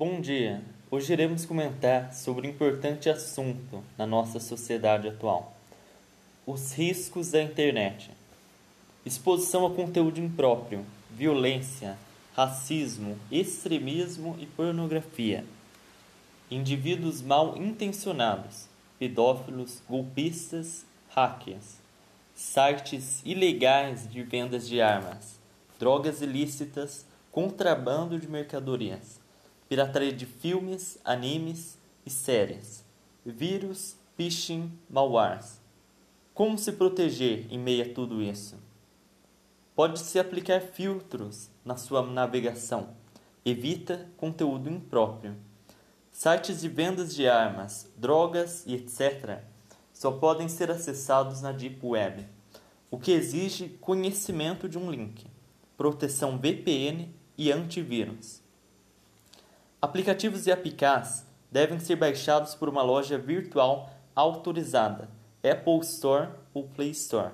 Bom dia! Hoje iremos comentar sobre um importante assunto na nossa sociedade atual: os riscos da internet. Exposição a conteúdo impróprio, violência, racismo, extremismo e pornografia. Indivíduos mal intencionados, pedófilos, golpistas, hackers, sites ilegais de vendas de armas, drogas ilícitas, contrabando de mercadorias pirataria de filmes, animes e séries, vírus, phishing, malwares. Como se proteger em meio a tudo isso? Pode-se aplicar filtros na sua navegação. Evita conteúdo impróprio. Sites de vendas de armas, drogas e etc. só podem ser acessados na Deep Web, o que exige conhecimento de um link, proteção VPN e antivírus. Aplicativos e APKs devem ser baixados por uma loja virtual autorizada, Apple Store ou Play Store,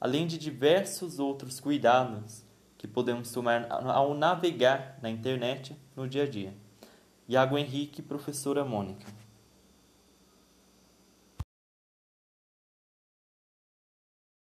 além de diversos outros cuidados que podemos tomar ao navegar na internet no dia a dia. Iago Henrique, professora Mônica.